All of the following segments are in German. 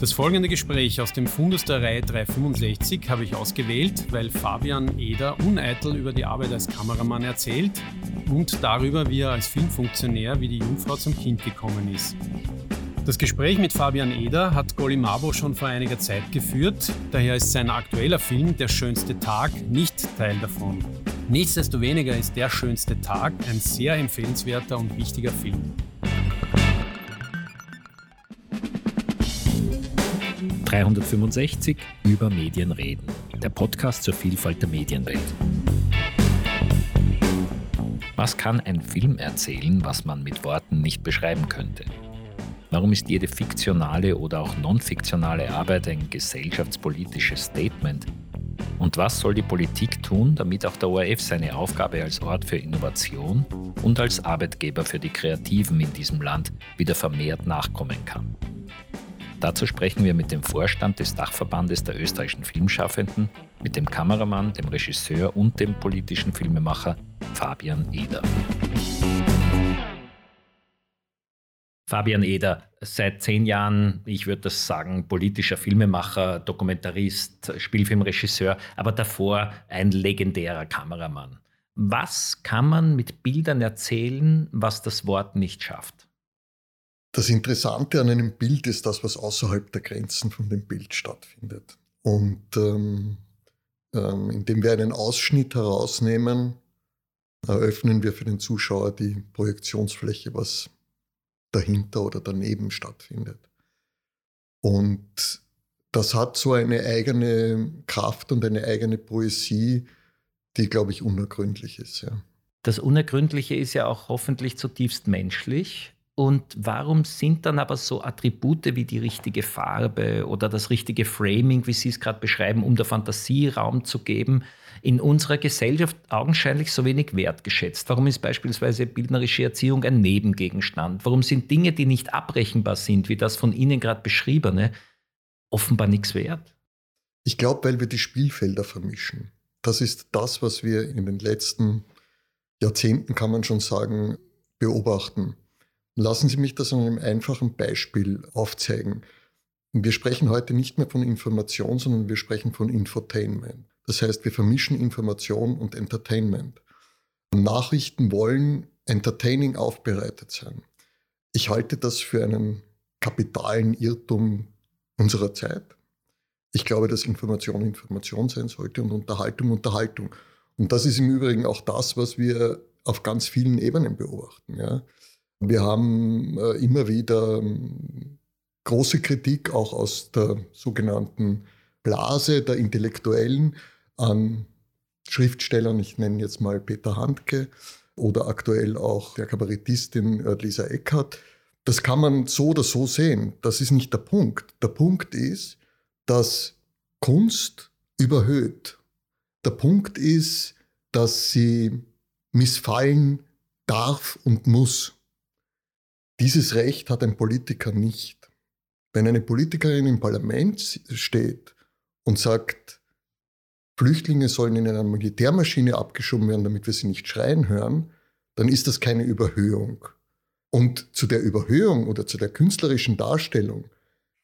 Das folgende Gespräch aus dem Fundus der Reihe 365 habe ich ausgewählt, weil Fabian Eder uneitel über die Arbeit als Kameramann erzählt und darüber, wie er als Filmfunktionär wie die Jungfrau zum Kind gekommen ist. Das Gespräch mit Fabian Eder hat Golimabo schon vor einiger Zeit geführt, daher ist sein aktueller Film Der schönste Tag nicht Teil davon. Nichtsdestoweniger ist Der schönste Tag ein sehr empfehlenswerter und wichtiger Film. 365 über Medien reden. Der Podcast zur Vielfalt der Medienwelt. Was kann ein Film erzählen, was man mit Worten nicht beschreiben könnte? Warum ist jede fiktionale oder auch non-fiktionale Arbeit ein gesellschaftspolitisches Statement? Und was soll die Politik tun, damit auch der ORF seine Aufgabe als Ort für Innovation und als Arbeitgeber für die Kreativen in diesem Land wieder vermehrt nachkommen kann? Dazu sprechen wir mit dem Vorstand des Dachverbandes der österreichischen Filmschaffenden, mit dem Kameramann, dem Regisseur und dem politischen Filmemacher Fabian Eder. Fabian Eder, seit zehn Jahren, ich würde das sagen, politischer Filmemacher, Dokumentarist, Spielfilmregisseur, aber davor ein legendärer Kameramann. Was kann man mit Bildern erzählen, was das Wort nicht schafft? Das Interessante an einem Bild ist das, was außerhalb der Grenzen von dem Bild stattfindet. Und ähm, ähm, indem wir einen Ausschnitt herausnehmen, eröffnen wir für den Zuschauer die Projektionsfläche, was dahinter oder daneben stattfindet. Und das hat so eine eigene Kraft und eine eigene Poesie, die, glaube ich, unergründlich ist. Ja. Das Unergründliche ist ja auch hoffentlich zutiefst menschlich. Und warum sind dann aber so Attribute wie die richtige Farbe oder das richtige Framing, wie Sie es gerade beschreiben, um der Fantasie Raum zu geben, in unserer Gesellschaft augenscheinlich so wenig wertgeschätzt? Warum ist beispielsweise bildnerische Erziehung ein Nebengegenstand? Warum sind Dinge, die nicht abrechenbar sind, wie das von Ihnen gerade beschriebene, offenbar nichts wert? Ich glaube, weil wir die Spielfelder vermischen. Das ist das, was wir in den letzten Jahrzehnten, kann man schon sagen, beobachten. Lassen Sie mich das an einem einfachen Beispiel aufzeigen. Wir sprechen heute nicht mehr von Information, sondern wir sprechen von Infotainment. Das heißt, wir vermischen Information und Entertainment. Nachrichten wollen entertaining aufbereitet sein. Ich halte das für einen kapitalen Irrtum unserer Zeit. Ich glaube, dass Information Information sein sollte und Unterhaltung Unterhaltung. Und das ist im Übrigen auch das, was wir auf ganz vielen Ebenen beobachten. Ja. Wir haben äh, immer wieder ähm, große Kritik auch aus der sogenannten Blase der Intellektuellen an Schriftstellern, ich nenne jetzt mal Peter Handke oder aktuell auch der Kabarettistin Lisa Eckert. Das kann man so oder so sehen. Das ist nicht der Punkt. Der Punkt ist, dass Kunst überhöht. Der Punkt ist, dass sie missfallen darf und muss. Dieses Recht hat ein Politiker nicht. Wenn eine Politikerin im Parlament steht und sagt, Flüchtlinge sollen in einer Militärmaschine abgeschoben werden, damit wir sie nicht schreien hören, dann ist das keine Überhöhung. Und zu der Überhöhung oder zu der künstlerischen Darstellung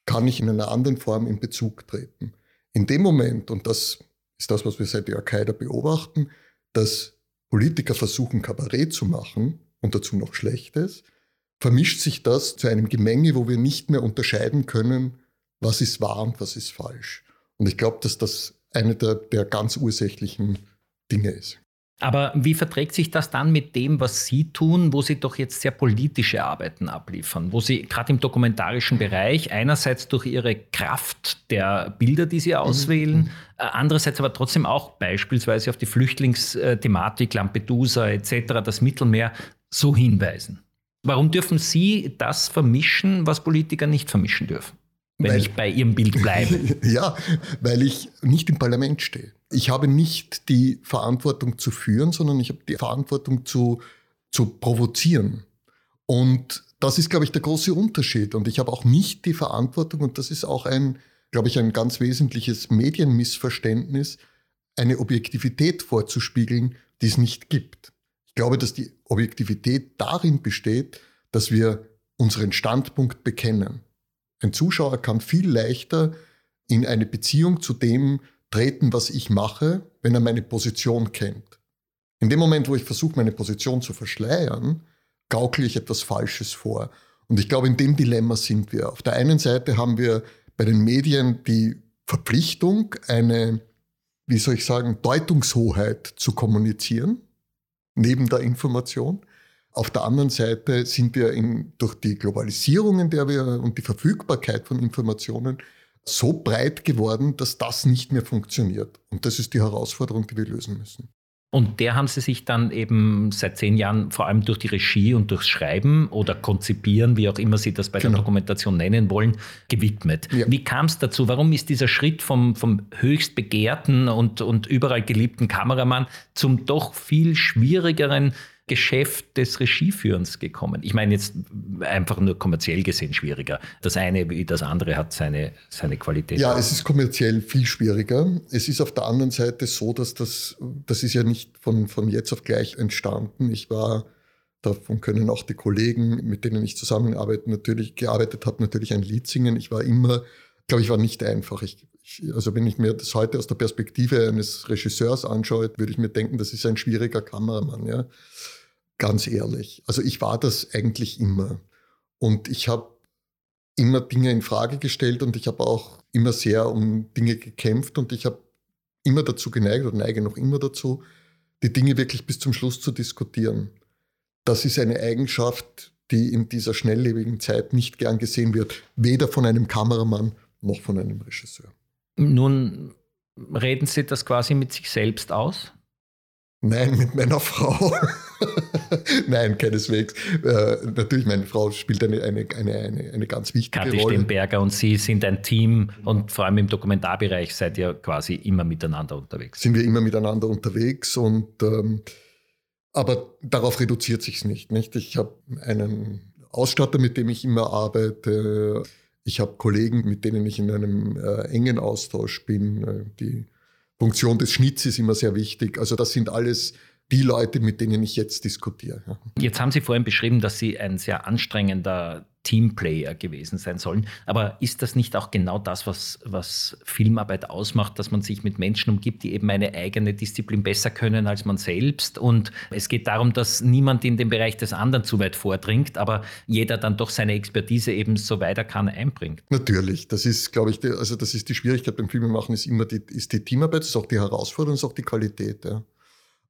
kann ich in einer anderen Form in Bezug treten. In dem Moment, und das ist das, was wir seit der Al-Qaida beobachten, dass Politiker versuchen, Kabarett zu machen und dazu noch Schlechtes, vermischt sich das zu einem Gemenge, wo wir nicht mehr unterscheiden können, was ist wahr und was ist falsch. Und ich glaube, dass das eine der, der ganz ursächlichen Dinge ist. Aber wie verträgt sich das dann mit dem, was Sie tun, wo Sie doch jetzt sehr politische Arbeiten abliefern, wo Sie gerade im dokumentarischen Bereich einerseits durch Ihre Kraft der Bilder, die Sie mhm. auswählen, mhm. andererseits aber trotzdem auch beispielsweise auf die Flüchtlingsthematik, Lampedusa etc., das Mittelmeer so hinweisen? Warum dürfen Sie das vermischen, was Politiker nicht vermischen dürfen? Wenn weil, ich bei Ihrem Bild bleibe. ja, weil ich nicht im Parlament stehe. Ich habe nicht die Verantwortung zu führen, sondern ich habe die Verantwortung zu, zu provozieren. Und das ist, glaube ich, der große Unterschied. Und ich habe auch nicht die Verantwortung, und das ist auch ein, glaube ich, ein ganz wesentliches Medienmissverständnis, eine Objektivität vorzuspiegeln, die es nicht gibt. Ich glaube, dass die Objektivität darin besteht, dass wir unseren Standpunkt bekennen. Ein Zuschauer kann viel leichter in eine Beziehung zu dem treten, was ich mache, wenn er meine Position kennt. In dem Moment, wo ich versuche, meine Position zu verschleiern, gaukle ich etwas Falsches vor. Und ich glaube, in dem Dilemma sind wir. Auf der einen Seite haben wir bei den Medien die Verpflichtung, eine, wie soll ich sagen, Deutungshoheit zu kommunizieren, neben der Information. Auf der anderen Seite sind wir in, durch die Globalisierung, in der wir und die Verfügbarkeit von Informationen so breit geworden, dass das nicht mehr funktioniert. Und das ist die Herausforderung, die wir lösen müssen. Und der haben Sie sich dann eben seit zehn Jahren vor allem durch die Regie und durchs Schreiben oder Konzipieren, wie auch immer Sie das bei genau. der Dokumentation nennen wollen, gewidmet. Ja. Wie kam es dazu? Warum ist dieser Schritt vom, vom höchst begehrten und, und überall geliebten Kameramann zum doch viel schwierigeren Geschäft des Regieführens gekommen? Ich meine jetzt einfach nur kommerziell gesehen schwieriger. Das eine wie das andere hat seine, seine Qualität. Ja, es ist kommerziell viel schwieriger. Es ist auf der anderen Seite so, dass das, das ist ja nicht von, von jetzt auf gleich entstanden. Ich war Davon können auch die Kollegen, mit denen ich zusammenarbeite, natürlich gearbeitet habe, natürlich ein Lied singen. Ich war immer, glaube ich, war nicht einfach. Ich, also wenn ich mir das heute aus der Perspektive eines Regisseurs anschaue, würde ich mir denken, das ist ein schwieriger Kameramann. Ja. Ganz ehrlich. Also ich war das eigentlich immer. Und ich habe immer Dinge in Frage gestellt und ich habe auch immer sehr um Dinge gekämpft und ich habe immer dazu geneigt oder neige noch immer dazu, die Dinge wirklich bis zum Schluss zu diskutieren. Das ist eine Eigenschaft, die in dieser schnelllebigen Zeit nicht gern gesehen wird, weder von einem Kameramann noch von einem Regisseur. Nun reden Sie das quasi mit sich selbst aus? Nein, mit meiner Frau. Nein, keineswegs. Äh, natürlich, meine Frau spielt eine, eine, eine, eine, eine ganz wichtige Kathi Rolle. Stemberger und Sie sind ein Team und vor allem im Dokumentarbereich seid ihr quasi immer miteinander unterwegs. Sind wir immer miteinander unterwegs und ähm, aber darauf reduziert sich es nicht, nicht. Ich habe einen Ausstatter, mit dem ich immer arbeite. Ich habe Kollegen, mit denen ich in einem äh, engen Austausch bin. Äh, die Funktion des Schnitts ist immer sehr wichtig. Also das sind alles die Leute, mit denen ich jetzt diskutiere. Ja. Jetzt haben Sie vorhin beschrieben, dass Sie ein sehr anstrengender Teamplayer gewesen sein sollen. Aber ist das nicht auch genau das, was, was Filmarbeit ausmacht, dass man sich mit Menschen umgibt, die eben eine eigene Disziplin besser können als man selbst? Und es geht darum, dass niemand in den Bereich des anderen zu weit vordringt, aber jeder dann doch seine Expertise eben so weit er kann einbringt. Natürlich, das ist, glaube ich, die, also das ist die Schwierigkeit beim Filmemachen, ist immer die, ist die Teamarbeit, das ist auch die Herausforderung, das ist auch die Qualität. Ja.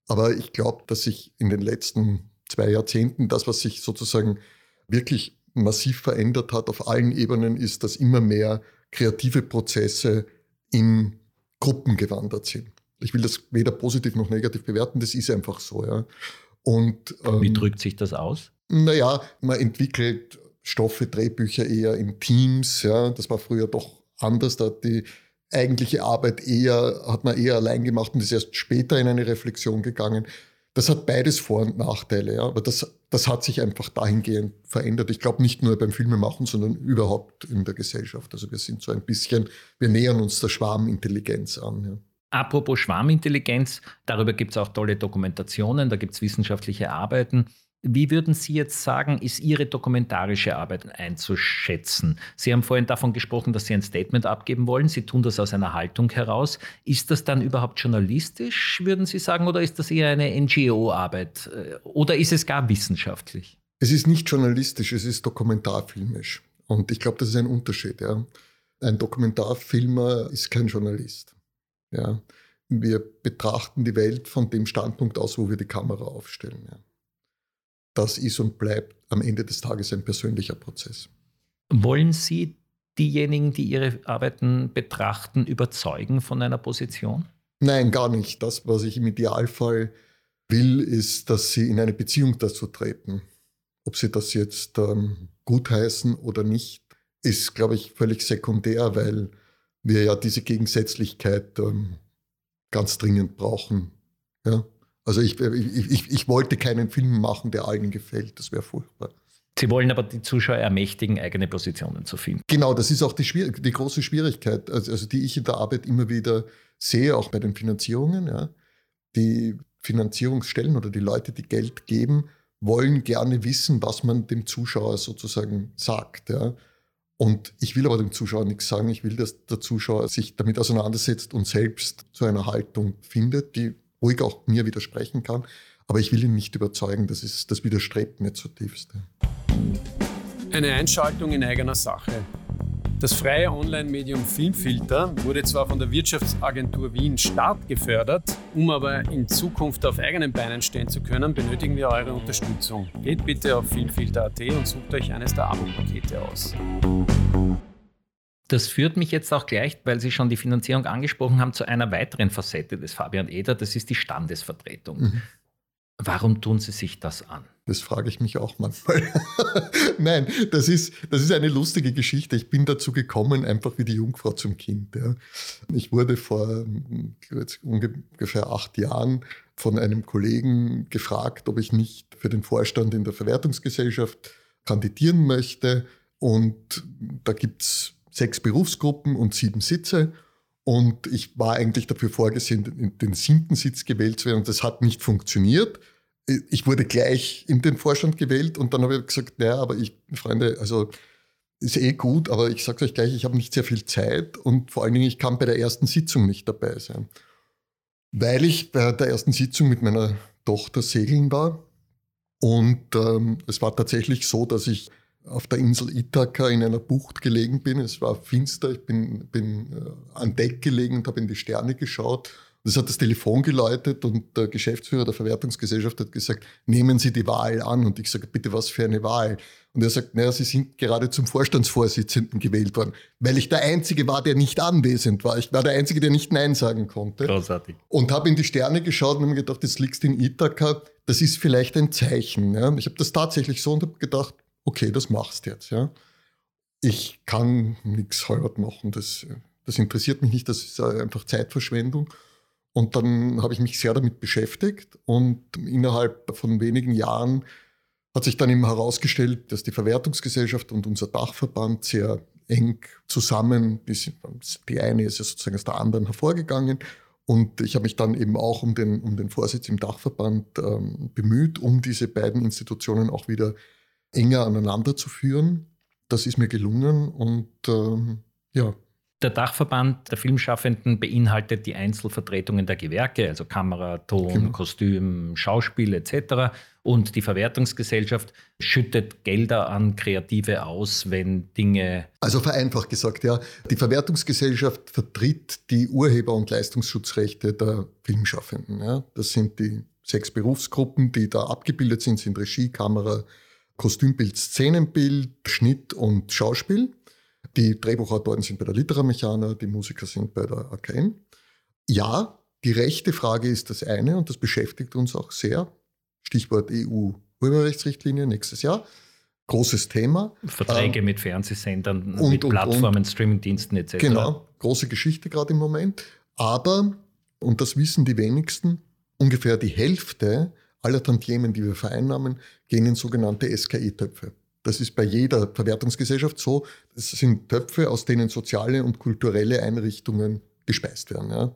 Aber ich glaube, dass sich in den letzten zwei Jahrzehnten das, was sich sozusagen wirklich massiv verändert hat auf allen Ebenen, ist, dass immer mehr kreative Prozesse in Gruppen gewandert sind. Ich will das weder positiv noch negativ bewerten, das ist einfach so. Ja. Und, ähm, Wie drückt sich das aus? Naja, man entwickelt Stoffe, Drehbücher eher in Teams. Ja. Das war früher doch anders. Da hat die eigentliche Arbeit eher, hat man eher allein gemacht und ist erst später in eine Reflexion gegangen. Das hat beides Vor- und Nachteile, ja. aber das, das hat sich einfach dahingehend verändert. Ich glaube nicht nur beim Filmemachen, sondern überhaupt in der Gesellschaft. Also wir sind so ein bisschen, wir nähern uns der Schwarmintelligenz an. Ja. Apropos Schwarmintelligenz, darüber gibt es auch tolle Dokumentationen, da gibt es wissenschaftliche Arbeiten. Wie würden Sie jetzt sagen, ist Ihre dokumentarische Arbeit einzuschätzen? Sie haben vorhin davon gesprochen, dass Sie ein Statement abgeben wollen. Sie tun das aus einer Haltung heraus. Ist das dann überhaupt journalistisch, würden Sie sagen, oder ist das eher eine NGO-Arbeit? Oder ist es gar wissenschaftlich? Es ist nicht journalistisch, es ist dokumentarfilmisch. Und ich glaube, das ist ein Unterschied. Ja. Ein Dokumentarfilmer ist kein Journalist. Ja. Wir betrachten die Welt von dem Standpunkt aus, wo wir die Kamera aufstellen. Ja das ist und bleibt am Ende des Tages ein persönlicher Prozess. Wollen Sie diejenigen, die Ihre Arbeiten betrachten, überzeugen von einer Position? Nein, gar nicht. Das, was ich im Idealfall will, ist, dass sie in eine Beziehung dazu treten. Ob sie das jetzt ähm, gutheißen oder nicht, ist, glaube ich, völlig sekundär, weil wir ja diese Gegensätzlichkeit ähm, ganz dringend brauchen. Ja? Also ich, ich, ich, wollte keinen Film machen, der allen gefällt. Das wäre furchtbar. Sie wollen aber die Zuschauer ermächtigen, eigene Positionen zu finden. Genau, das ist auch die, die große Schwierigkeit, also, also, die ich in der Arbeit immer wieder sehe, auch bei den Finanzierungen. Ja. Die Finanzierungsstellen oder die Leute, die Geld geben, wollen gerne wissen, was man dem Zuschauer sozusagen sagt. Ja. Und ich will aber dem Zuschauer nichts sagen. Ich will, dass der Zuschauer sich damit auseinandersetzt und selbst zu einer Haltung findet, die ruhig auch mir widersprechen kann. Aber ich will ihn nicht überzeugen. Das, ist, das widerstrebt mir zutiefst. Eine Einschaltung in eigener Sache. Das freie Online-Medium Filmfilter wurde zwar von der Wirtschaftsagentur Wien Start gefördert, um aber in Zukunft auf eigenen Beinen stehen zu können, benötigen wir eure Unterstützung. Geht bitte auf filmfilter.at und sucht euch eines der Abo-Pakete aus. Das führt mich jetzt auch gleich, weil Sie schon die Finanzierung angesprochen haben, zu einer weiteren Facette des Fabian Eder, das ist die Standesvertretung. Mhm. Warum tun Sie sich das an? Das frage ich mich auch manchmal. Nein, das ist, das ist eine lustige Geschichte. Ich bin dazu gekommen, einfach wie die Jungfrau zum Kind. Ja. Ich wurde vor ungefähr acht Jahren von einem Kollegen gefragt, ob ich nicht für den Vorstand in der Verwertungsgesellschaft kandidieren möchte. Und da gibt es sechs Berufsgruppen und sieben Sitze. Und ich war eigentlich dafür vorgesehen, den siebten Sitz gewählt zu werden. Und das hat nicht funktioniert ich wurde gleich in den Vorstand gewählt und dann habe ich gesagt, naja, aber ich, Freunde, also ist eh gut, aber ich sage euch gleich, ich habe nicht sehr viel Zeit und vor allen Dingen, ich kann bei der ersten Sitzung nicht dabei sein. Weil ich bei der ersten Sitzung mit meiner Tochter segeln war und ähm, es war tatsächlich so, dass ich auf der Insel Ithaka in einer Bucht gelegen bin. Es war finster, ich bin, bin äh, an Deck gelegen und habe in die Sterne geschaut das hat das Telefon geläutet und der Geschäftsführer der Verwertungsgesellschaft hat gesagt, nehmen Sie die Wahl an. Und ich sage, bitte was für eine Wahl? Und er sagt, naja, Sie sind gerade zum Vorstandsvorsitzenden gewählt worden, weil ich der Einzige war, der nicht anwesend war. Ich war der Einzige, der nicht Nein sagen konnte. Großartig. Und habe in die Sterne geschaut und habe mir gedacht, jetzt liegst du in Ithaka, das ist vielleicht ein Zeichen. Ja? Ich habe das tatsächlich so und habe gedacht, okay, das machst du jetzt. Ja? Ich kann nichts heute machen, das, das interessiert mich nicht, das ist einfach Zeitverschwendung. Und dann habe ich mich sehr damit beschäftigt und innerhalb von wenigen Jahren hat sich dann eben herausgestellt, dass die Verwertungsgesellschaft und unser Dachverband sehr eng zusammen, die eine ist ja sozusagen aus der anderen hervorgegangen. Und ich habe mich dann eben auch um den, um den Vorsitz im Dachverband ähm, bemüht, um diese beiden Institutionen auch wieder enger aneinander zu führen. Das ist mir gelungen und ähm, ja, der Dachverband der Filmschaffenden beinhaltet die Einzelvertretungen der Gewerke, also Kamera, Ton, genau. Kostüm, Schauspiel etc. Und die Verwertungsgesellschaft schüttet Gelder an Kreative aus, wenn Dinge. Also vereinfacht gesagt, ja. Die Verwertungsgesellschaft vertritt die Urheber- und Leistungsschutzrechte der Filmschaffenden. Ja. Das sind die sechs Berufsgruppen, die da abgebildet sind, sind Regie, Kamera, Kostümbild, Szenenbild, Schnitt und Schauspiel. Die Drehbuchautoren sind bei der Litera Mechaner, die Musiker sind bei der AKN. Ja, die rechte Frage ist das eine und das beschäftigt uns auch sehr. Stichwort EU-Urheberrechtsrichtlinie nächstes Jahr. Großes Thema. Verträge ähm, mit Fernsehsendern, und, mit Plattformen, und, Streamingdiensten etc. Genau, große Geschichte gerade im Moment. Aber, und das wissen die wenigsten, ungefähr die Hälfte aller Tantiemen, die wir vereinnahmen, gehen in sogenannte SKI-Töpfe. Das ist bei jeder Verwertungsgesellschaft so. Das sind Töpfe, aus denen soziale und kulturelle Einrichtungen gespeist werden. Ja.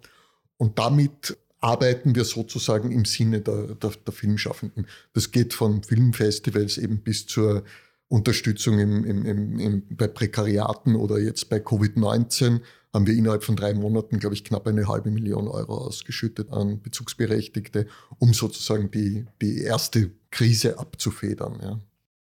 Und damit arbeiten wir sozusagen im Sinne der, der, der, Filmschaffenden. Das geht von Filmfestivals eben bis zur Unterstützung im, im, im, bei Prekariaten oder jetzt bei Covid-19 haben wir innerhalb von drei Monaten, glaube ich, knapp eine halbe Million Euro ausgeschüttet an Bezugsberechtigte, um sozusagen die, die erste Krise abzufedern. Ja.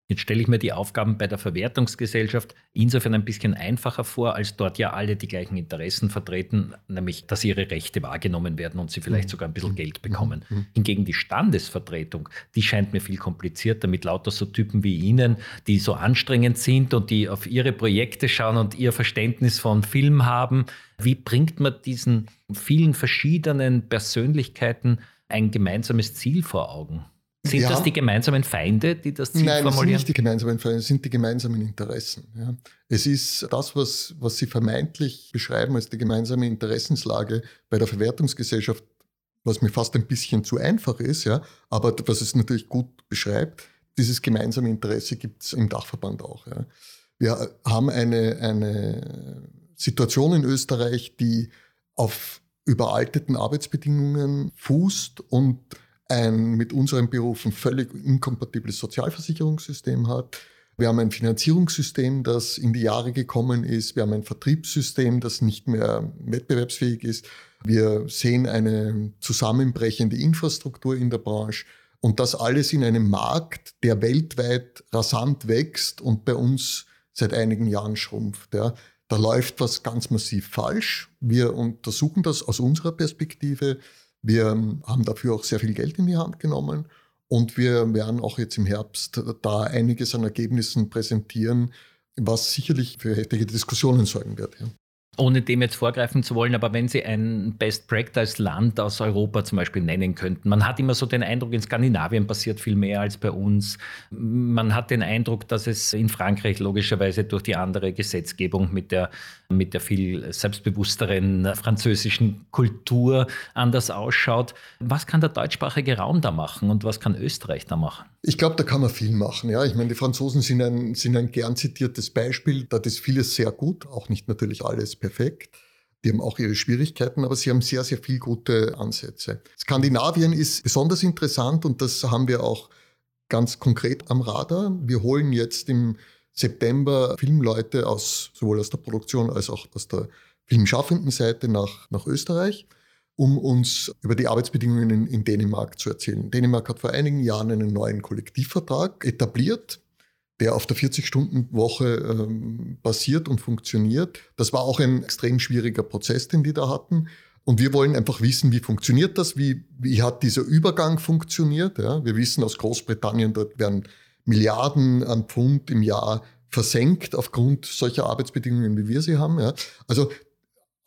Jetzt stelle ich mir die Aufgaben bei der Verwertungsgesellschaft insofern ein bisschen einfacher vor, als dort ja alle die gleichen Interessen vertreten, nämlich dass ihre Rechte wahrgenommen werden und sie vielleicht mhm. sogar ein bisschen Geld bekommen. Mhm. Hingegen die Standesvertretung, die scheint mir viel komplizierter mit lauter so Typen wie Ihnen, die so anstrengend sind und die auf ihre Projekte schauen und ihr Verständnis von Film haben. Wie bringt man diesen vielen verschiedenen Persönlichkeiten ein gemeinsames Ziel vor Augen? Sind das die gemeinsamen Feinde, die das Ziel Nein, formulieren? Nein, das sind nicht die gemeinsamen Feinde, es sind die gemeinsamen Interessen. Ja. Es ist das, was, was Sie vermeintlich beschreiben als die gemeinsame Interessenslage bei der Verwertungsgesellschaft, was mir fast ein bisschen zu einfach ist, ja, aber was es natürlich gut beschreibt, dieses gemeinsame Interesse gibt es im Dachverband auch. Ja. Wir haben eine, eine Situation in Österreich, die auf überalteten Arbeitsbedingungen fußt und ein mit unseren Berufen völlig inkompatibles Sozialversicherungssystem hat, Wir haben ein Finanzierungssystem, das in die Jahre gekommen ist. Wir haben ein Vertriebssystem, das nicht mehr wettbewerbsfähig ist. Wir sehen eine zusammenbrechende Infrastruktur in der Branche. Und das alles in einem Markt, der weltweit rasant wächst und bei uns seit einigen Jahren schrumpft. Ja. Da läuft was ganz massiv falsch. Wir untersuchen das aus unserer Perspektive. Wir haben dafür auch sehr viel Geld in die Hand genommen. Und wir werden auch jetzt im Herbst da einiges an Ergebnissen präsentieren, was sicherlich für heftige Diskussionen sorgen wird. Ja ohne dem jetzt vorgreifen zu wollen, aber wenn Sie ein Best Practice Land aus Europa zum Beispiel nennen könnten. Man hat immer so den Eindruck, in Skandinavien passiert viel mehr als bei uns. Man hat den Eindruck, dass es in Frankreich logischerweise durch die andere Gesetzgebung mit der, mit der viel selbstbewussteren französischen Kultur anders ausschaut. Was kann der deutschsprachige Raum da machen und was kann Österreich da machen? Ich glaube, da kann man viel machen. Ja, ich meine, die Franzosen sind ein, sind ein gern zitiertes Beispiel. Da ist vieles sehr gut, auch nicht natürlich alles perfekt. Die haben auch ihre Schwierigkeiten, aber sie haben sehr, sehr viel gute Ansätze. Skandinavien ist besonders interessant und das haben wir auch ganz konkret am Radar. Wir holen jetzt im September Filmleute aus, sowohl aus der Produktion als auch aus der filmschaffenden Seite nach, nach Österreich um uns über die Arbeitsbedingungen in, in, Dänemark zu erzählen. Dänemark hat vor einigen Jahren einen neuen Kollektivvertrag etabliert, der auf der 40-Stunden-Woche ähm, basiert und funktioniert. Das war auch ein extrem schwieriger Prozess, den die da hatten. Und wir wollen einfach wissen, wie funktioniert das, wie, wie hat dieser Übergang funktioniert. Ja? Wir wissen aus Großbritannien, dort werden Milliarden an Pfund im Jahr versenkt aufgrund solcher Arbeitsbedingungen, wie wir sie haben. Ja. Also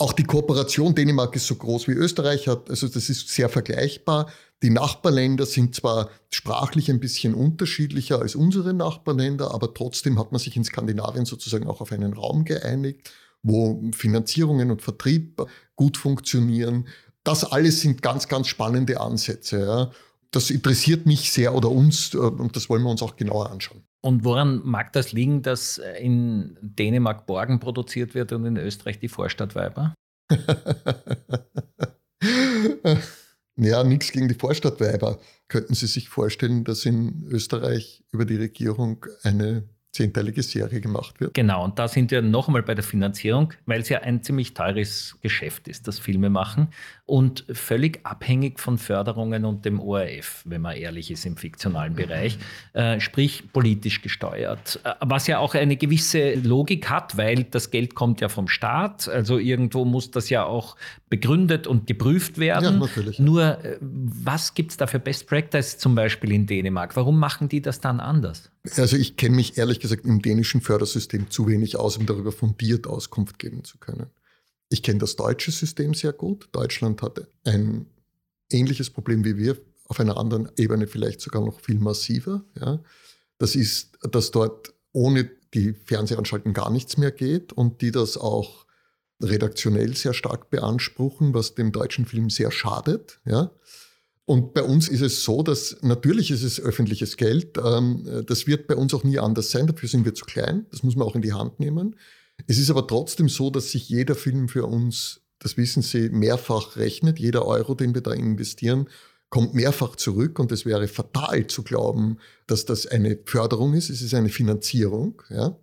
auch die Kooperation Dänemark ist so groß wie Österreich hat, also das ist sehr vergleichbar. Die Nachbarländer sind zwar sprachlich ein bisschen unterschiedlicher als unsere Nachbarländer, aber trotzdem hat man sich in Skandinavien sozusagen auch auf einen Raum geeinigt, wo Finanzierungen und Vertrieb gut funktionieren. Das alles sind ganz, ganz spannende Ansätze. Ja. Das interessiert mich sehr oder uns äh, und das wollen wir uns auch genauer anschauen. Und woran mag das liegen, dass in Dänemark Borgen produziert wird und in Österreich die Vorstadtweiber? ja, nichts gegen die Vorstadtweiber. Könnten Sie sich vorstellen, dass in Österreich über die Regierung eine zehnteilige Serie gemacht wird. Genau, und da sind wir noch einmal bei der Finanzierung, weil es ja ein ziemlich teures Geschäft ist, das Filme machen und völlig abhängig von Förderungen und dem ORF, wenn man ehrlich ist im fiktionalen Bereich, äh, sprich politisch gesteuert. Äh, was ja auch eine gewisse Logik hat, weil das Geld kommt ja vom Staat, also irgendwo muss das ja auch begründet und geprüft werden. Ja, natürlich. Nur, äh, was gibt es da für Best Practice zum Beispiel in Dänemark? Warum machen die das dann anders? Also ich kenne mich ehrlich gesagt im dänischen Fördersystem zu wenig aus, um darüber fundiert Auskunft geben zu können. Ich kenne das deutsche System sehr gut. Deutschland hat ein ähnliches Problem wie wir, auf einer anderen Ebene vielleicht sogar noch viel massiver. Ja. Das ist, dass dort ohne die Fernsehanstalten gar nichts mehr geht und die das auch redaktionell sehr stark beanspruchen, was dem deutschen Film sehr schadet. Ja. Und bei uns ist es so, dass natürlich ist es öffentliches Geld. Ähm, das wird bei uns auch nie anders sein. Dafür sind wir zu klein. Das muss man auch in die Hand nehmen. Es ist aber trotzdem so, dass sich jeder Film für uns, das wissen Sie, mehrfach rechnet. Jeder Euro, den wir da investieren, kommt mehrfach zurück. Und es wäre fatal zu glauben, dass das eine Förderung ist. Es ist eine Finanzierung. Ja.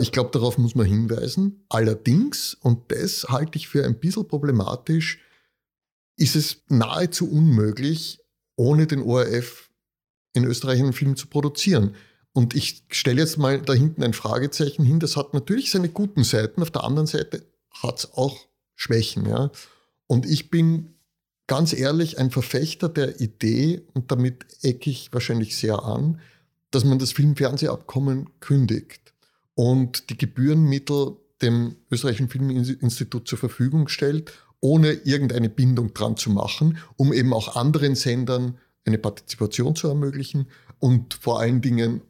Ich glaube, darauf muss man hinweisen. Allerdings, und das halte ich für ein bisschen problematisch, ist es nahezu unmöglich, ohne den ORF in Österreich einen Film zu produzieren. Und ich stelle jetzt mal da hinten ein Fragezeichen hin. Das hat natürlich seine guten Seiten. Auf der anderen Seite hat es auch Schwächen. Ja? Und ich bin ganz ehrlich ein Verfechter der Idee, und damit ecke ich wahrscheinlich sehr an, dass man das Filmfernsehabkommen kündigt und die Gebührenmittel dem österreichischen Filminstitut zur Verfügung stellt ohne irgendeine Bindung dran zu machen, um eben auch anderen Sendern eine Partizipation zu ermöglichen und vor allen Dingen,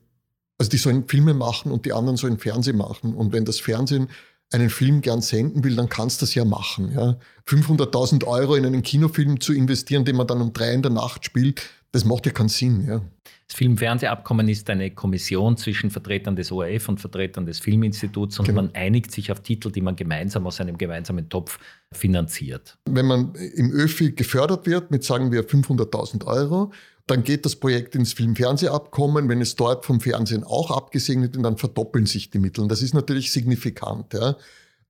also die sollen Filme machen und die anderen sollen Fernsehen machen. Und wenn das Fernsehen einen Film gern senden will, dann kannst du das ja machen. Ja. 500.000 Euro in einen Kinofilm zu investieren, den man dann um drei in der Nacht spielt, das macht ja keinen Sinn. Ja. Das Filmfernsehabkommen ist eine Kommission zwischen Vertretern des ORF und Vertretern des Filminstituts und genau. man einigt sich auf Titel, die man gemeinsam aus einem gemeinsamen Topf finanziert. Wenn man im ÖFI gefördert wird mit, sagen wir, 500.000 Euro Dann geht das Projekt ins Film-Fernsehabkommen. Wenn es dort vom Fernsehen auch abgesegnet wird, dann verdoppeln sich die Mittel. Und das ist natürlich signifikant. Ja.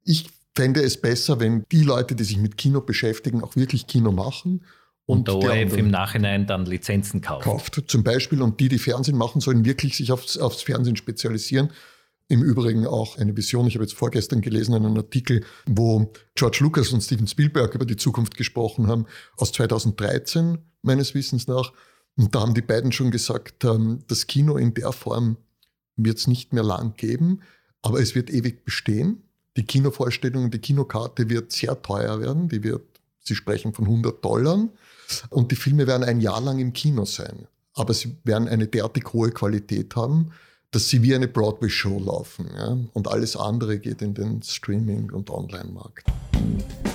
Ich fände es besser, wenn die Leute, die sich mit Kino beschäftigen, auch wirklich Kino machen. Und, und der ORF im Nachhinein dann Lizenzen kauft. Kauft zum Beispiel. Und die, die Fernsehen machen, sollen wirklich sich aufs, aufs Fernsehen spezialisieren. Im Übrigen auch eine Vision. Ich habe jetzt vorgestern gelesen einen Artikel, wo George Lucas und Steven Spielberg über die Zukunft gesprochen haben, aus 2013 meines Wissens nach. Und da haben die beiden schon gesagt, ähm, das Kino in der Form wird es nicht mehr lang geben, aber es wird ewig bestehen. Die Kinovorstellung, die Kinokarte wird sehr teuer werden. Die wird, Sie sprechen von 100 Dollar. Und die Filme werden ein Jahr lang im Kino sein. Aber sie werden eine derartig hohe Qualität haben, dass sie wie eine Broadway-Show laufen. Ja? Und alles andere geht in den Streaming- und Online-Markt.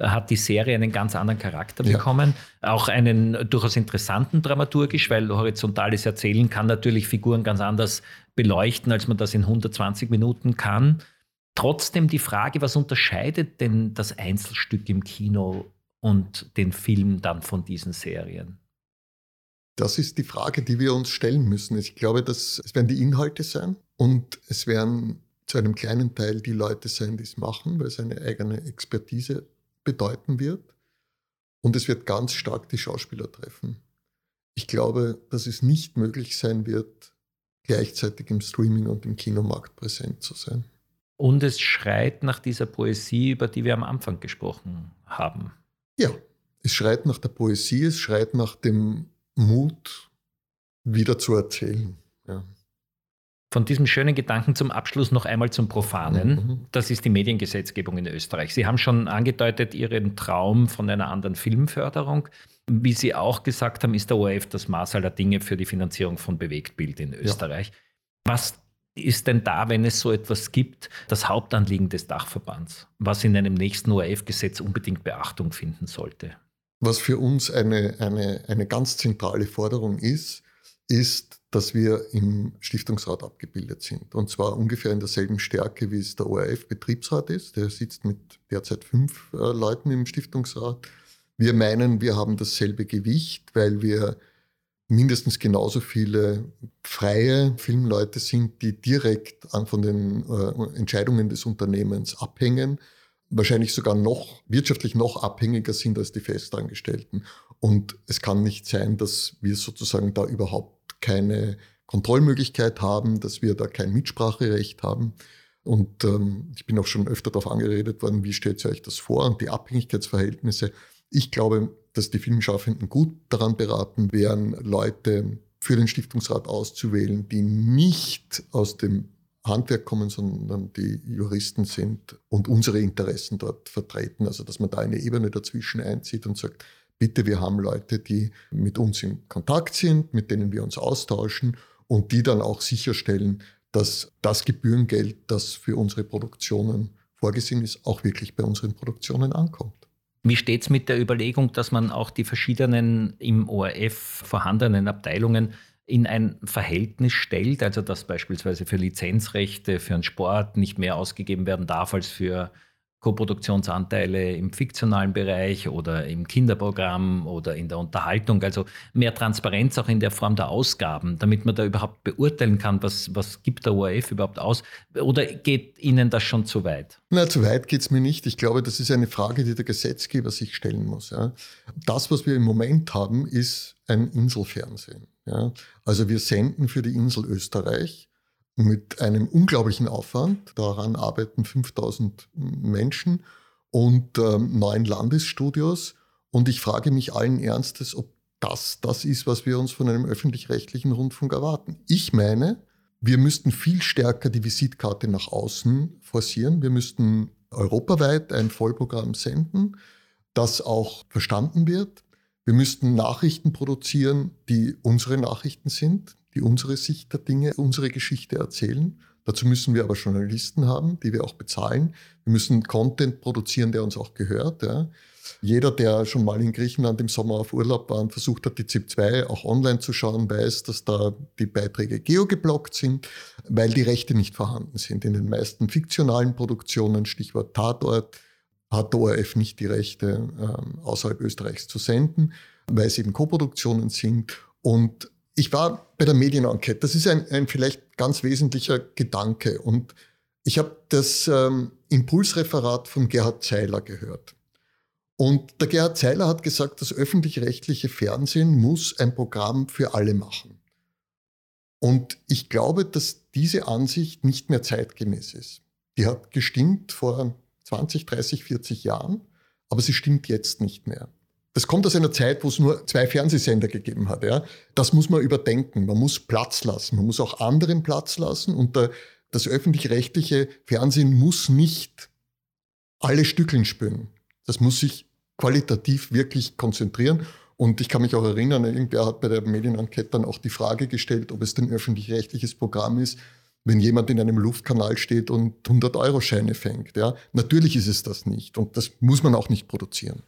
hat die Serie einen ganz anderen Charakter bekommen. Ja. Auch einen durchaus interessanten dramaturgisch, weil horizontales Erzählen kann natürlich Figuren ganz anders beleuchten, als man das in 120 Minuten kann. Trotzdem die Frage, was unterscheidet denn das Einzelstück im Kino und den Film dann von diesen Serien? Das ist die Frage, die wir uns stellen müssen. Ich glaube, dass es werden die Inhalte sein und es werden zu einem kleinen Teil die Leute sein, die es machen, weil es eine eigene Expertise bedeuten wird. Und es wird ganz stark die Schauspieler treffen. Ich glaube, dass es nicht möglich sein wird, gleichzeitig im Streaming und im Kinomarkt präsent zu sein. Und es schreit nach dieser Poesie, über die wir am Anfang gesprochen haben. Ja, es schreit nach der Poesie, es schreit nach dem Mut, wieder zu erzählen. Ja. Von diesem schönen Gedanken zum Abschluss noch einmal zum Profanen. Mhm. Das ist die Mediengesetzgebung in Österreich. Sie haben schon angedeutet, Ihren Traum von einer anderen Filmförderung. Wie Sie auch gesagt haben, ist der ORF das Maß aller Dinge für die Finanzierung von Bewegtbild in Österreich. Ja. Was ist denn da, wenn es so etwas gibt, das Hauptanliegen des Dachverbands, was in einem nächsten ORF-Gesetz unbedingt Beachtung finden sollte? Was für uns eine, eine, eine ganz zentrale Forderung ist, ist, dass wir im Stiftungsrat abgebildet sind. Und zwar ungefähr in derselben Stärke, wie es der ORF-Betriebsrat ist. Der sitzt mit derzeit fünf äh, Leuten im Stiftungsrat. Wir meinen, wir haben dasselbe Gewicht, weil wir mindestens genauso viele freie Filmleute sind, die direkt von den äh, Entscheidungen des Unternehmens abhängen, wahrscheinlich sogar noch wirtschaftlich noch abhängiger sind als die Festangestellten. Und es kann nicht sein, dass wir sozusagen da überhaupt keine Kontrollmöglichkeit haben, dass wir da kein Mitspracherecht haben. Und ähm, ich bin auch schon öfter darauf angeredet worden, wie stellt ihr euch das vor und die Abhängigkeitsverhältnisse. Ich glaube, dass die Filmschaffenden gut daran beraten wären, Leute für den Stiftungsrat auszuwählen, die nicht aus dem Handwerk kommen, sondern die Juristen sind und unsere Interessen dort vertreten. Also dass man da eine Ebene dazwischen einzieht und sagt, bitte, wir haben Leute, die mit uns in Kontakt sind, mit denen wir uns austauschen und die dann auch sicherstellen, dass das Gebührengeld, das für unsere Produktionen vorgesehen ist, auch wirklich bei unseren Produktionen ankommt. Wie steht es mit der Überlegung, dass man auch die verschiedenen im ORF vorhandenen Abteilungen in ein Verhältnis stellt, also dass beispielsweise für Lizenzrechte für einen Sport nicht mehr ausgegeben werden darf als für Koproduktionsanteile im fiktionalen Bereich oder im Kinderprogramm oder in der Unterhaltung. Also mehr Transparenz auch in der Form der Ausgaben, damit man da überhaupt beurteilen kann, was, was gibt der ORF überhaupt aus. Oder geht Ihnen das schon zu weit? Na, zu weit geht es mir nicht. Ich glaube, das ist eine Frage, die der Gesetzgeber sich stellen muss. Ja. Das, was wir im Moment haben, ist ein Inselfernsehen. Ja. Also wir senden für die Insel Österreich mit einem unglaublichen Aufwand. Daran arbeiten 5000 Menschen und ähm, neun Landesstudios. Und ich frage mich allen Ernstes, ob das das ist, was wir uns von einem öffentlich-rechtlichen Rundfunk erwarten. Ich meine, wir müssten viel stärker die Visitkarte nach außen forcieren. Wir müssten europaweit ein Vollprogramm senden, das auch verstanden wird. Wir müssten Nachrichten produzieren, die unsere Nachrichten sind, die unsere Sicht der Dinge, unsere Geschichte erzählen. Dazu müssen wir aber Journalisten haben, die wir auch bezahlen. Wir müssen Content produzieren, der uns auch gehört. Ja. Jeder, der schon mal in Griechenland im Sommer auf Urlaub war und versucht hat, die ZIP 2 auch online zu schauen, weiß, dass da die Beiträge geogeblockt sind, weil die Rechte nicht vorhanden sind. In den meisten fiktionalen Produktionen, Stichwort Tatort, hat ORF nicht die Rechte, äh, außerhalb Österreichs zu senden, weil es eben Koproduktionen sind. Und ich war bei der Medienenquete. Das ist ein, ein vielleicht ganz wesentlicher Gedanke. Und ich habe das ähm, Impulsreferat von Gerhard Zeiler gehört. Und der Gerhard Zeiler hat gesagt, das öffentlich-rechtliche Fernsehen muss ein Programm für alle machen. Und ich glaube, dass diese Ansicht nicht mehr zeitgemäß ist. Die hat gestimmt vor 20, 30, 40 Jahren, aber sie stimmt jetzt nicht mehr. Das kommt aus einer Zeit, wo es nur zwei Fernsehsender gegeben hat. Ja. Das muss man überdenken. Man muss Platz lassen. Man muss auch anderen Platz lassen. Und der, das öffentlich-rechtliche Fernsehen muss nicht alle Stückeln spüren. Das muss sich qualitativ wirklich konzentrieren. Und ich kann mich auch erinnern, irgendwer hat bei der Medienenquete dann auch die Frage gestellt, ob es ein öffentlich-rechtliches Programm ist, wenn jemand in einem Luftkanal steht und 100-Euro-Scheine fängt. Ja? Natürlich ist es das nicht und das muss man auch nicht produzieren.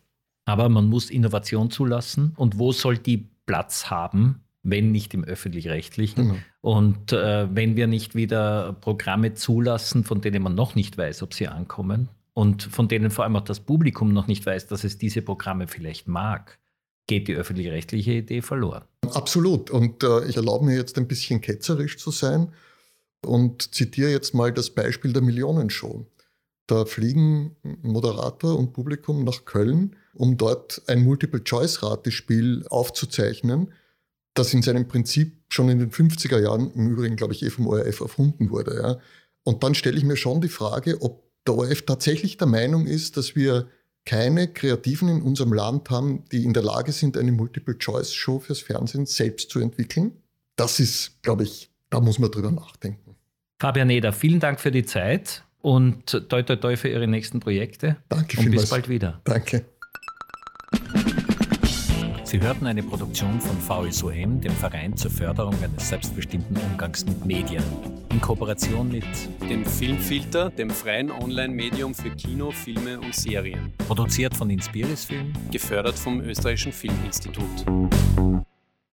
Aber man muss Innovation zulassen. Und wo soll die Platz haben, wenn nicht im öffentlich-rechtlichen? Genau. Und äh, wenn wir nicht wieder Programme zulassen, von denen man noch nicht weiß, ob sie ankommen, und von denen vor allem auch das Publikum noch nicht weiß, dass es diese Programme vielleicht mag, geht die öffentlich-rechtliche Idee verloren. Absolut. Und äh, ich erlaube mir jetzt ein bisschen ketzerisch zu sein und zitiere jetzt mal das Beispiel der Millionenshow. Da fliegen Moderator und Publikum nach Köln, um dort ein Multiple-Choice-Ratespiel aufzuzeichnen, das in seinem Prinzip schon in den 50er Jahren, im Übrigen glaube ich eh vom ORF erfunden wurde. Ja. Und dann stelle ich mir schon die Frage, ob der ORF tatsächlich der Meinung ist, dass wir keine Kreativen in unserem Land haben, die in der Lage sind, eine Multiple-Choice-Show fürs Fernsehen selbst zu entwickeln. Das ist, glaube ich, da muss man drüber nachdenken. Fabian Eder, vielen Dank für die Zeit und toi toi toi für Ihre nächsten Projekte. Danke und vielmals. bis bald wieder. Danke. Sie hörten eine Produktion von VSOM, dem Verein zur Förderung eines selbstbestimmten Umgangs mit Medien, in Kooperation mit dem Filmfilter, dem freien Online-Medium für Kino, Filme und Serien. Produziert von Inspiris Film, gefördert vom Österreichischen Filminstitut.